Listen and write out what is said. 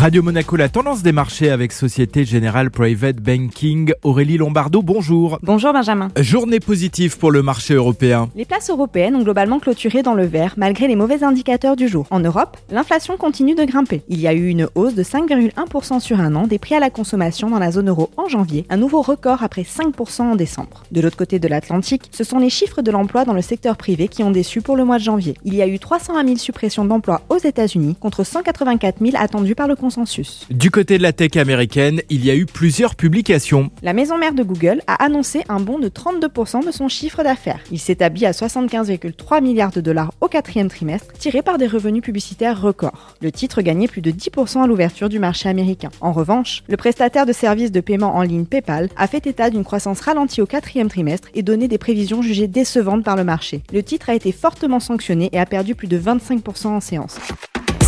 Radio Monaco, la tendance des marchés avec Société Générale Private Banking. Aurélie Lombardo, bonjour. Bonjour Benjamin. Journée positive pour le marché européen. Les places européennes ont globalement clôturé dans le vert malgré les mauvais indicateurs du jour. En Europe, l'inflation continue de grimper. Il y a eu une hausse de 5,1% sur un an des prix à la consommation dans la zone euro en janvier, un nouveau record après 5% en décembre. De l'autre côté de l'Atlantique, ce sont les chiffres de l'emploi dans le secteur privé qui ont déçu pour le mois de janvier. Il y a eu 301 000 suppressions d'emplois aux États-Unis contre 184 000 attendus par le consensus. Du côté de la tech américaine, il y a eu plusieurs publications. La maison mère de Google a annoncé un bond de 32% de son chiffre d'affaires. Il s'établit à 75,3 milliards de dollars au quatrième trimestre, tiré par des revenus publicitaires records. Le titre gagnait plus de 10% à l'ouverture du marché américain. En revanche, le prestataire de services de paiement en ligne PayPal a fait état d'une croissance ralentie au quatrième trimestre et donné des prévisions jugées décevantes par le marché. Le titre a été fortement sanctionné et a perdu plus de 25% en séance.